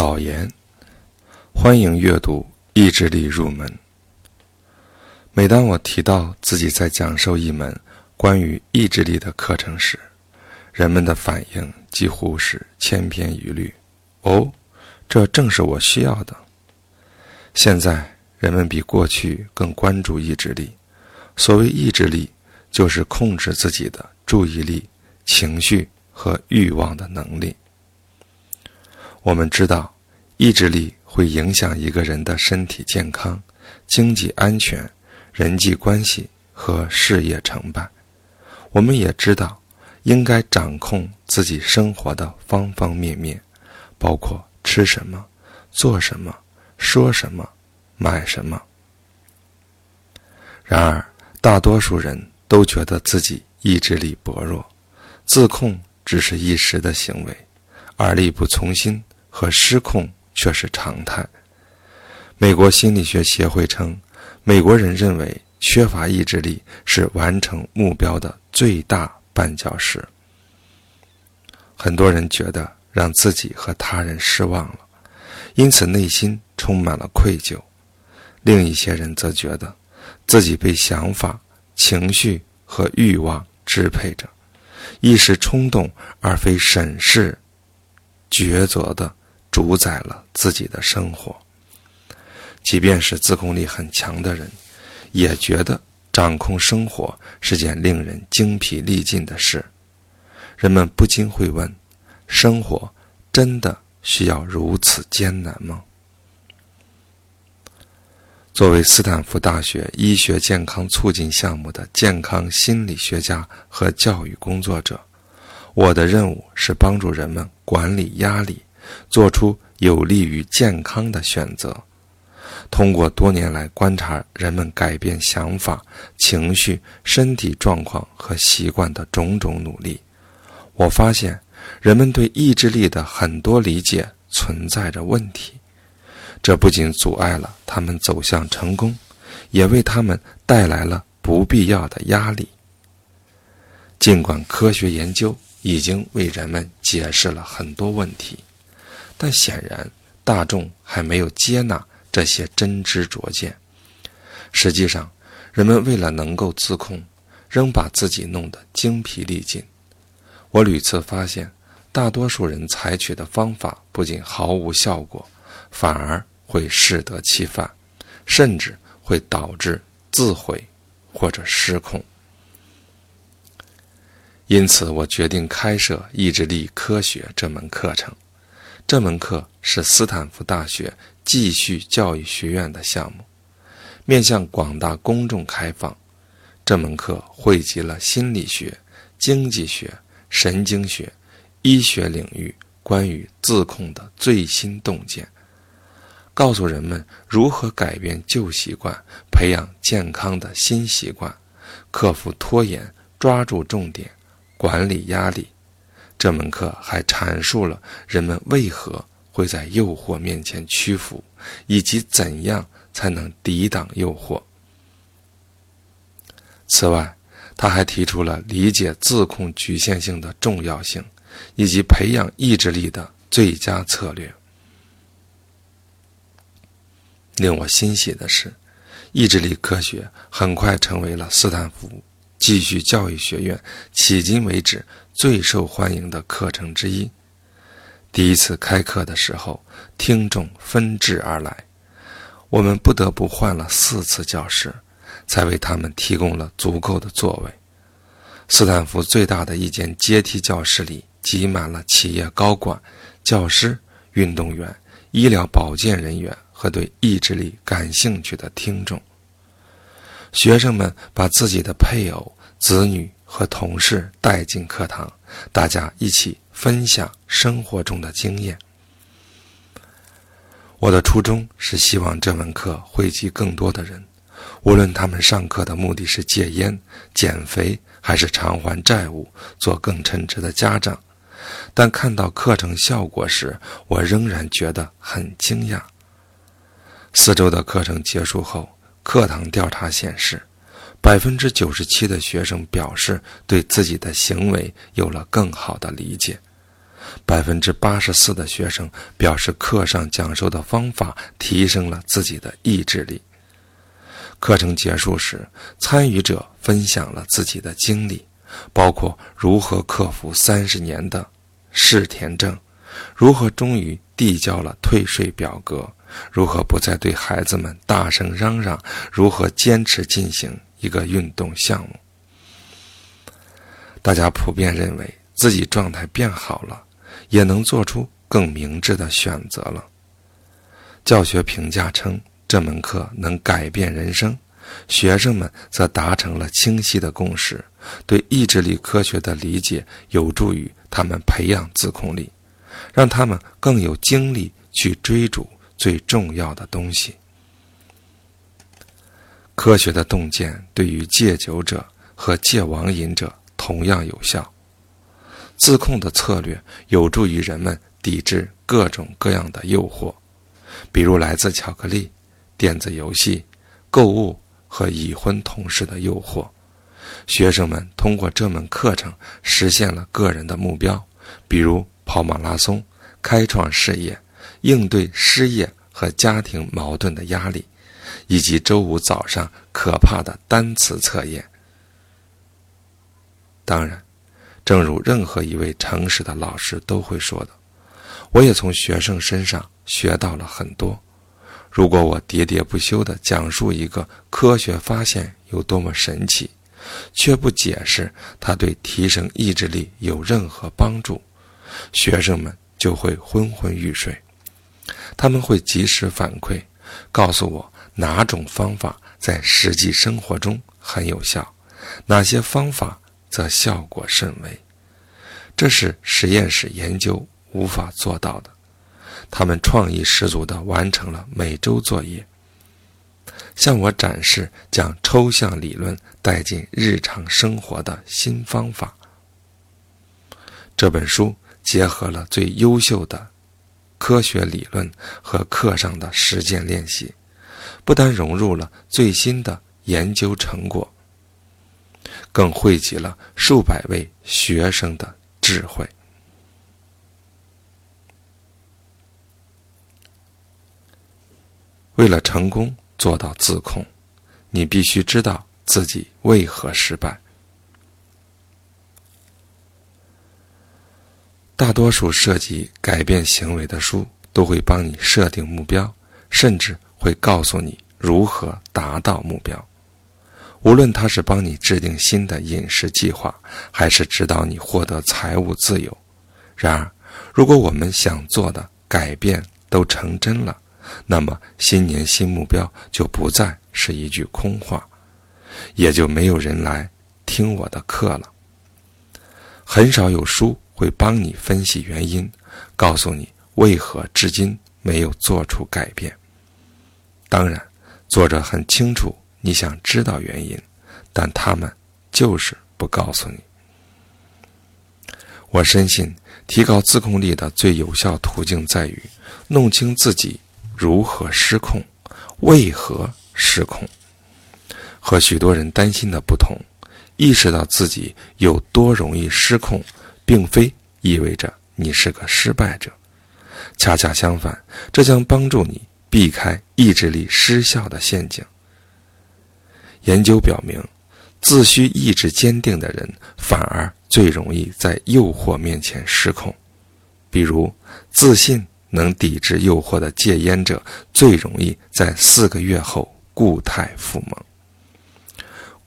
导言：欢迎阅读《意志力入门》。每当我提到自己在讲授一门关于意志力的课程时，人们的反应几乎是千篇一律。哦，这正是我需要的。现在人们比过去更关注意志力。所谓意志力，就是控制自己的注意力、情绪和欲望的能力。我们知道，意志力会影响一个人的身体健康、经济安全、人际关系和事业成败。我们也知道，应该掌控自己生活的方方面面，包括吃什么、做什么、说什么、买什么。然而，大多数人都觉得自己意志力薄弱，自控只是一时的行为，而力不从心。和失控却是常态。美国心理学协会称，美国人认为缺乏意志力是完成目标的最大绊脚石。很多人觉得让自己和他人失望了，因此内心充满了愧疚；另一些人则觉得自己被想法、情绪和欲望支配着，一时冲动而非审视、抉择的。主宰了自己的生活。即便是自控力很强的人，也觉得掌控生活是件令人精疲力尽的事。人们不禁会问：生活真的需要如此艰难吗？作为斯坦福大学医学健康促进项目的健康心理学家和教育工作者，我的任务是帮助人们管理压力。做出有利于健康的选择。通过多年来观察人们改变想法、情绪、身体状况和习惯的种种努力，我发现人们对意志力的很多理解存在着问题。这不仅阻碍了他们走向成功，也为他们带来了不必要的压力。尽管科学研究已经为人们解释了很多问题。但显然，大众还没有接纳这些真知灼见。实际上，人们为了能够自控，仍把自己弄得精疲力尽。我屡次发现，大多数人采取的方法不仅毫无效果，反而会适得其反，甚至会导致自毁或者失控。因此，我决定开设意志力科学这门课程。这门课是斯坦福大学继续教育学院的项目，面向广大公众开放。这门课汇集了心理学、经济学、神经学、医学领域关于自控的最新洞见，告诉人们如何改变旧习惯，培养健康的新习惯，克服拖延，抓住重点，管理压力。这门课还阐述了人们为何会在诱惑面前屈服，以及怎样才能抵挡诱惑。此外，他还提出了理解自控局限性的重要性，以及培养意志力的最佳策略。令我欣喜的是，意志力科学很快成为了斯坦福。继续教育学院迄今为止最受欢迎的课程之一。第一次开课的时候，听众纷至而来，我们不得不换了四次教室，才为他们提供了足够的座位。斯坦福最大的一间阶梯教室里挤满了企业高管、教师、运动员、医疗保健人员和对意志力感兴趣的听众。学生们把自己的配偶、子女和同事带进课堂，大家一起分享生活中的经验。我的初衷是希望这门课惠及更多的人，无论他们上课的目的是戒烟、减肥，还是偿还债务、做更称职的家长。但看到课程效果时，我仍然觉得很惊讶。四周的课程结束后。课堂调查显示，百分之九十七的学生表示对自己的行为有了更好的理解。百分之八十四的学生表示，课上讲授的方法提升了自己的意志力。课程结束时，参与者分享了自己的经历，包括如何克服三十年的试田症，如何终于递交了退税表格，如何不再对孩子们大声嚷嚷，如何坚持进行一个运动项目。大家普遍认为自己状态变好了，也能做出更明智的选择了。教学评价称。这门课能改变人生，学生们则达成了清晰的共识：对意志力科学的理解有助于他们培养自控力，让他们更有精力去追逐最重要的东西。科学的洞见对于戒酒者和戒网瘾者同样有效。自控的策略有助于人们抵制各种各样的诱惑，比如来自巧克力。电子游戏、购物和已婚同事的诱惑，学生们通过这门课程实现了个人的目标，比如跑马拉松、开创事业、应对失业和家庭矛盾的压力，以及周五早上可怕的单词测验。当然，正如任何一位诚实的老师都会说的，我也从学生身上学到了很多。如果我喋喋不休地讲述一个科学发现有多么神奇，却不解释它对提升意志力有任何帮助，学生们就会昏昏欲睡。他们会及时反馈，告诉我哪种方法在实际生活中很有效，哪些方法则效果甚微。这是实验室研究无法做到的。他们创意十足地完成了每周作业，向我展示将抽象理论带进日常生活的新方法。这本书结合了最优秀的科学理论和课上的实践练习，不但融入了最新的研究成果，更汇集了数百位学生的智慧。为了成功做到自控，你必须知道自己为何失败。大多数涉及改变行为的书都会帮你设定目标，甚至会告诉你如何达到目标。无论他是帮你制定新的饮食计划，还是指导你获得财务自由。然而，如果我们想做的改变都成真了，那么，新年新目标就不再是一句空话，也就没有人来听我的课了。很少有书会帮你分析原因，告诉你为何至今没有做出改变。当然，作者很清楚你想知道原因，但他们就是不告诉你。我深信，提高自控力的最有效途径在于弄清自己。如何失控？为何失控？和许多人担心的不同，意识到自己有多容易失控，并非意味着你是个失败者。恰恰相反，这将帮助你避开意志力失效的陷阱。研究表明，自需意志坚定的人反而最容易在诱惑面前失控，比如自信。能抵制诱惑的戒烟者，最容易在四个月后固态复萌。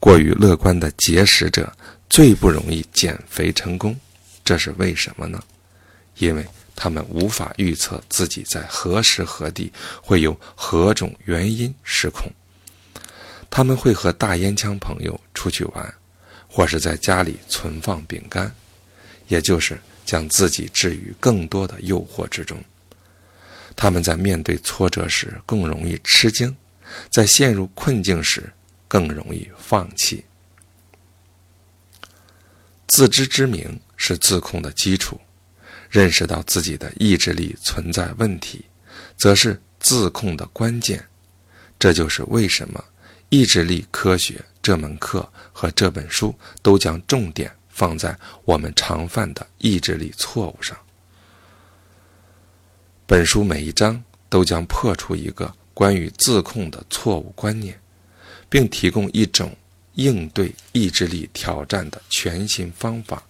过于乐观的节食者最不容易减肥成功，这是为什么呢？因为他们无法预测自己在何时何地会有何种原因失控。他们会和大烟枪朋友出去玩，或是在家里存放饼干，也就是将自己置于更多的诱惑之中。他们在面对挫折时更容易吃惊，在陷入困境时更容易放弃。自知之明是自控的基础，认识到自己的意志力存在问题，则是自控的关键。这就是为什么意志力科学这门课和这本书都将重点放在我们常犯的意志力错误上。本书每一章都将破除一个关于自控的错误观念，并提供一种应对意志力挑战的全新方法。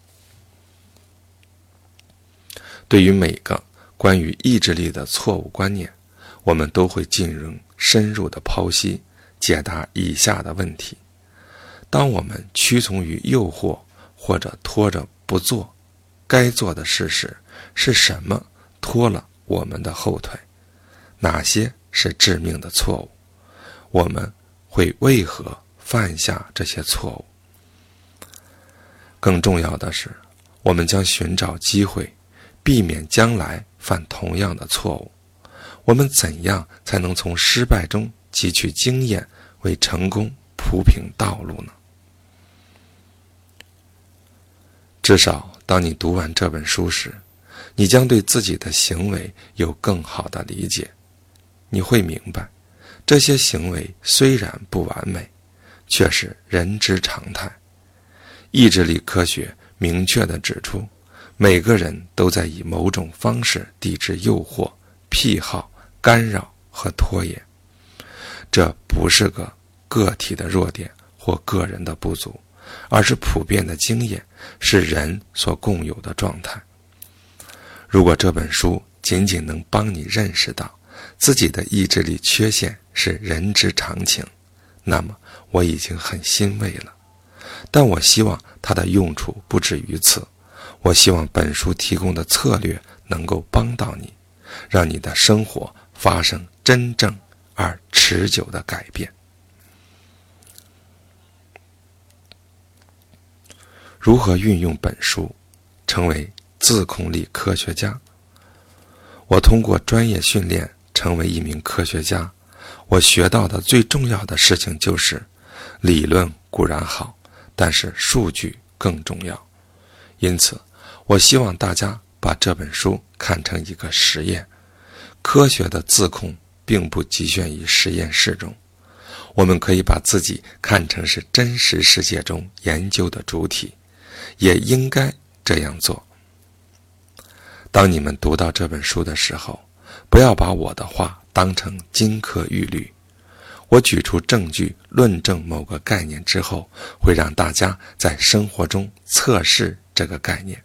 对于每个关于意志力的错误观念，我们都会进行深入的剖析，解答以下的问题：当我们屈从于诱惑或者拖着不做该做的事时，是什么拖了？我们的后腿，哪些是致命的错误？我们会为何犯下这些错误？更重要的是，我们将寻找机会，避免将来犯同样的错误。我们怎样才能从失败中汲取经验，为成功铺平道路呢？至少，当你读完这本书时。你将对自己的行为有更好的理解，你会明白，这些行为虽然不完美，却是人之常态。意志力科学明确地指出，每个人都在以某种方式抵制诱惑、癖好、干扰和拖延。这不是个个体的弱点或个人的不足，而是普遍的经验，是人所共有的状态。如果这本书仅仅能帮你认识到自己的意志力缺陷是人之常情，那么我已经很欣慰了。但我希望它的用处不止于此。我希望本书提供的策略能够帮到你，让你的生活发生真正而持久的改变。如何运用本书，成为？自控力科学家。我通过专业训练成为一名科学家。我学到的最重要的事情就是，理论固然好，但是数据更重要。因此，我希望大家把这本书看成一个实验。科学的自控并不局限于实验室中，我们可以把自己看成是真实世界中研究的主体，也应该这样做。当你们读到这本书的时候，不要把我的话当成金科玉律。我举出证据论证某个概念之后，会让大家在生活中测试这个概念。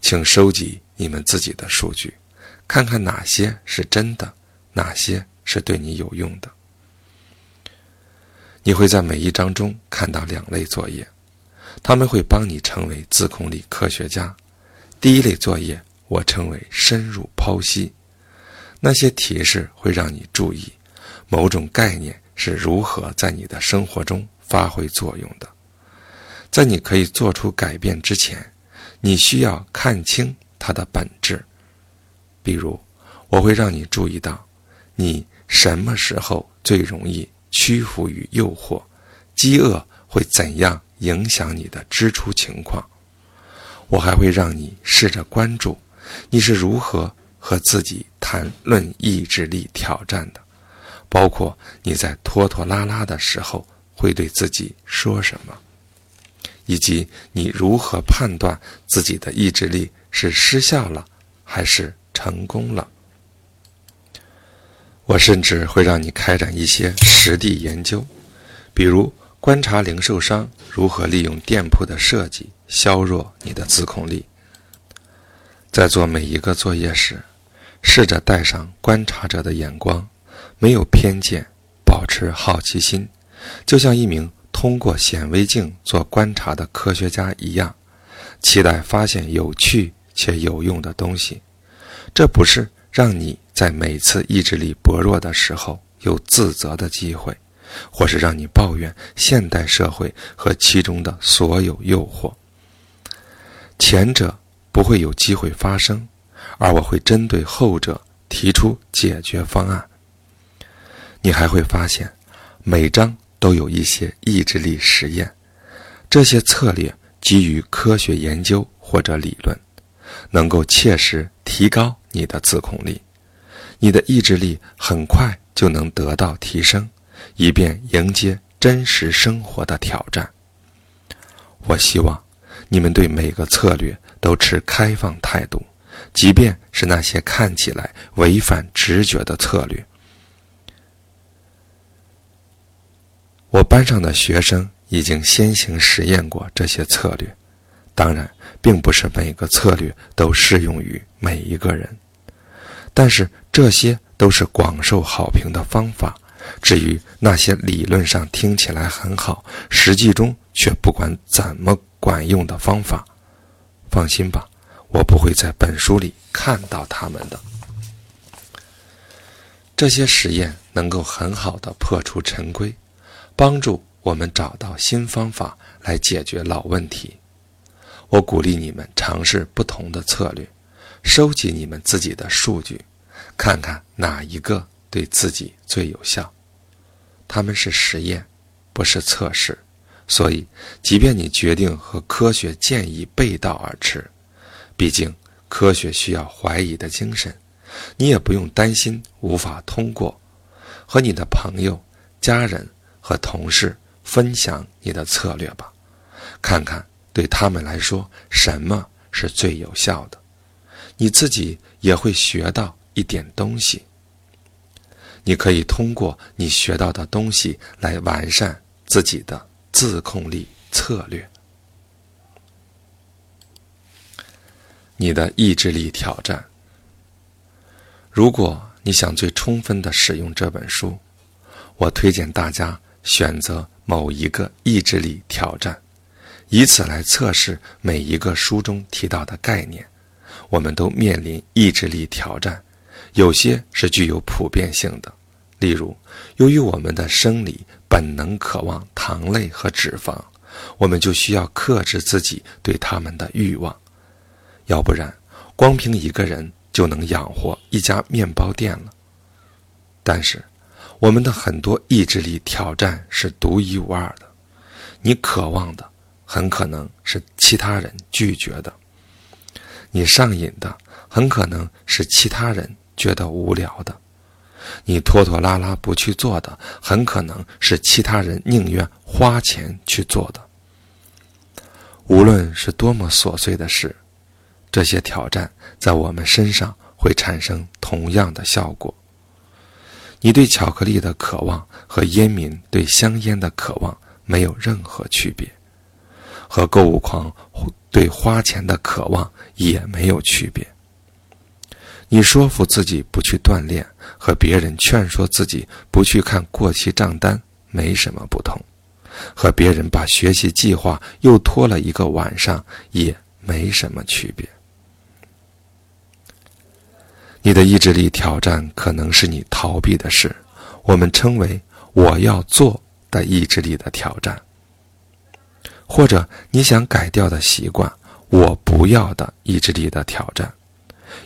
请收集你们自己的数据，看看哪些是真的，哪些是对你有用的。你会在每一章中看到两类作业，他们会帮你成为自控力科学家。第一类作业，我称为深入剖析。那些提示会让你注意某种概念是如何在你的生活中发挥作用的。在你可以做出改变之前，你需要看清它的本质。比如，我会让你注意到，你什么时候最容易屈服于诱惑，饥饿会怎样影响你的支出情况。我还会让你试着关注，你是如何和自己谈论意志力挑战的，包括你在拖拖拉拉的时候会对自己说什么，以及你如何判断自己的意志力是失效了还是成功了。我甚至会让你开展一些实地研究，比如观察零售商如何利用店铺的设计。削弱你的自控力。在做每一个作业时，试着带上观察者的眼光，没有偏见，保持好奇心，就像一名通过显微镜做观察的科学家一样，期待发现有趣且有用的东西。这不是让你在每次意志力薄弱的时候有自责的机会，或是让你抱怨现代社会和其中的所有诱惑。前者不会有机会发生，而我会针对后者提出解决方案。你还会发现，每章都有一些意志力实验，这些策略基于科学研究或者理论，能够切实提高你的自控力。你的意志力很快就能得到提升，以便迎接真实生活的挑战。我希望。你们对每个策略都持开放态度，即便是那些看起来违反直觉的策略。我班上的学生已经先行实验过这些策略，当然，并不是每个策略都适用于每一个人，但是这些都是广受好评的方法。至于那些理论上听起来很好，实际中却不管怎么管用的方法，放心吧，我不会在本书里看到他们的。这些实验能够很好的破除陈规。帮助我们找到新方法来解决老问题。我鼓励你们尝试不同的策略，收集你们自己的数据，看看哪一个对自己最有效。他们是实验，不是测试，所以即便你决定和科学建议背道而驰，毕竟科学需要怀疑的精神，你也不用担心无法通过。和你的朋友、家人。和同事分享你的策略吧，看看对他们来说什么是最有效的，你自己也会学到一点东西。你可以通过你学到的东西来完善自己的自控力策略。你的意志力挑战。如果你想最充分的使用这本书，我推荐大家。选择某一个意志力挑战，以此来测试每一个书中提到的概念。我们都面临意志力挑战，有些是具有普遍性的。例如，由于我们的生理本能渴望糖类和脂肪，我们就需要克制自己对它们的欲望。要不然，光凭一个人就能养活一家面包店了。但是，我们的很多意志力挑战是独一无二的，你渴望的很可能是其他人拒绝的，你上瘾的很可能是其他人觉得无聊的，你拖拖拉拉不去做的很可能是其他人宁愿花钱去做的。无论是多么琐碎的事，这些挑战在我们身上会产生同样的效果。你对巧克力的渴望和烟民对香烟的渴望没有任何区别，和购物狂对花钱的渴望也没有区别。你说服自己不去锻炼，和别人劝说自己不去看过期账单没什么不同，和别人把学习计划又拖了一个晚上也没什么区别。你的意志力挑战可能是你逃避的事，我们称为“我要做的意志力的挑战”，或者你想改掉的习惯“我不要的意志力的挑战”，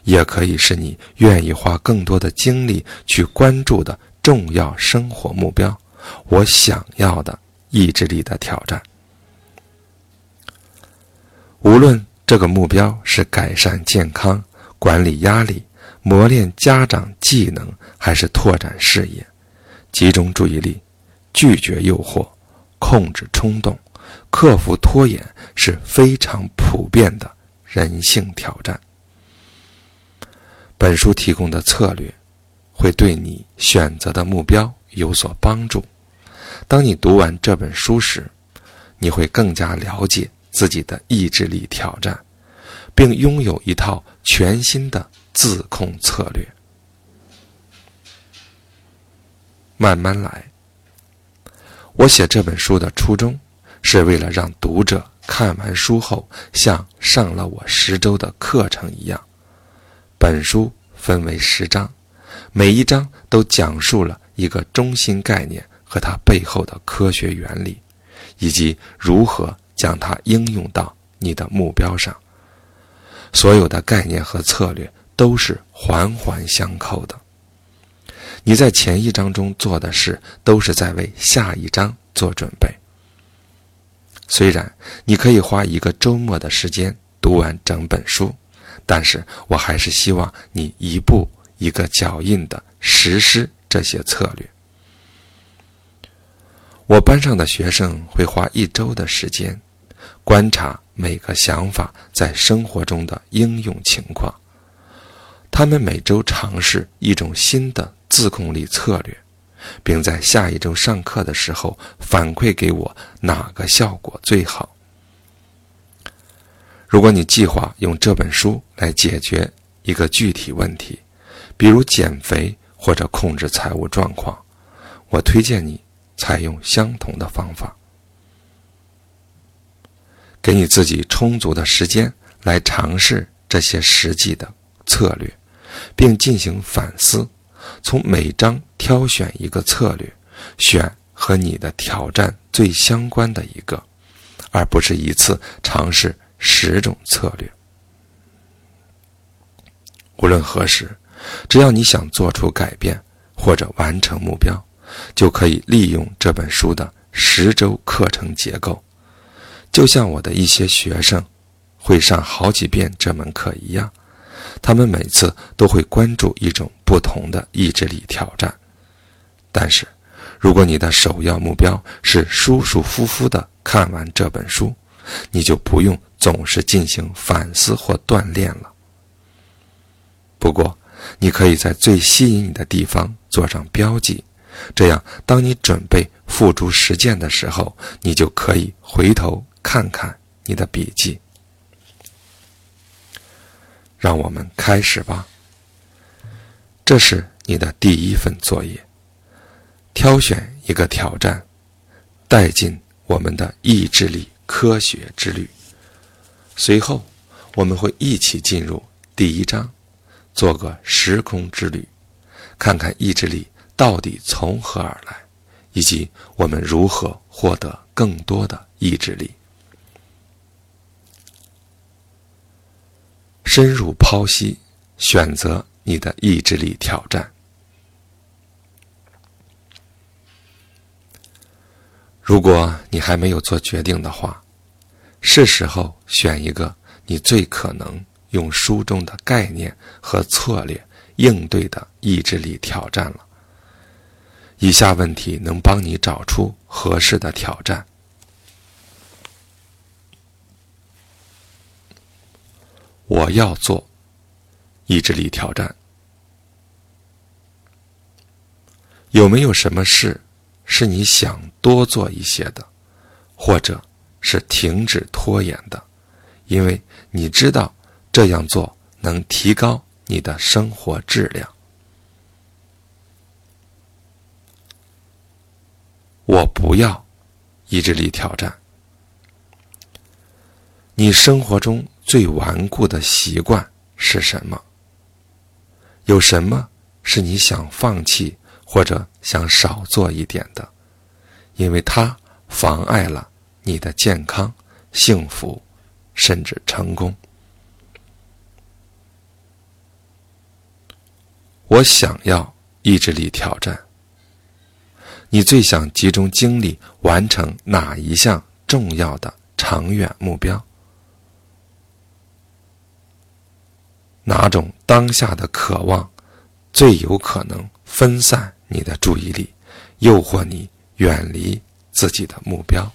也可以是你愿意花更多的精力去关注的重要生活目标“我想要的意志力的挑战”。无论这个目标是改善健康、管理压力。磨练家长技能，还是拓展事业，集中注意力，拒绝诱惑，控制冲动，克服拖延，是非常普遍的人性挑战。本书提供的策略，会对你选择的目标有所帮助。当你读完这本书时，你会更加了解自己的意志力挑战，并拥有一套全新的。自控策略，慢慢来。我写这本书的初衷，是为了让读者看完书后像上了我十周的课程一样。本书分为十章，每一章都讲述了一个中心概念和它背后的科学原理，以及如何将它应用到你的目标上。所有的概念和策略。都是环环相扣的。你在前一章中做的事，都是在为下一章做准备。虽然你可以花一个周末的时间读完整本书，但是我还是希望你一步一个脚印的实施这些策略。我班上的学生会花一周的时间，观察每个想法在生活中的应用情况。他们每周尝试一种新的自控力策略，并在下一周上课的时候反馈给我哪个效果最好。如果你计划用这本书来解决一个具体问题，比如减肥或者控制财务状况，我推荐你采用相同的方法。给你自己充足的时间来尝试这些实际的策略，并进行反思。从每章挑选一个策略，选和你的挑战最相关的一个，而不是一次尝试十种策略。无论何时，只要你想做出改变或者完成目标，就可以利用这本书的十周课程结构。就像我的一些学生会上好几遍这门课一样，他们每次都会关注一种不同的意志力挑战。但是，如果你的首要目标是舒舒服服地看完这本书，你就不用总是进行反思或锻炼了。不过，你可以在最吸引你的地方做上标记，这样当你准备付诸实践的时候，你就可以回头。看看你的笔记，让我们开始吧。这是你的第一份作业，挑选一个挑战，带进我们的意志力科学之旅。随后，我们会一起进入第一章，做个时空之旅，看看意志力到底从何而来，以及我们如何获得更多的意志力。深入剖析，选择你的意志力挑战。如果你还没有做决定的话，是时候选一个你最可能用书中的概念和策略应对的意志力挑战了。以下问题能帮你找出合适的挑战。我要做意志力挑战。有没有什么事是你想多做一些的，或者是停止拖延的？因为你知道这样做能提高你的生活质量。我不要意志力挑战。你生活中。最顽固的习惯是什么？有什么是你想放弃或者想少做一点的？因为它妨碍了你的健康、幸福，甚至成功。我想要意志力挑战。你最想集中精力完成哪一项重要的长远目标？哪种当下的渴望最有可能分散你的注意力，诱惑你远离自己的目标？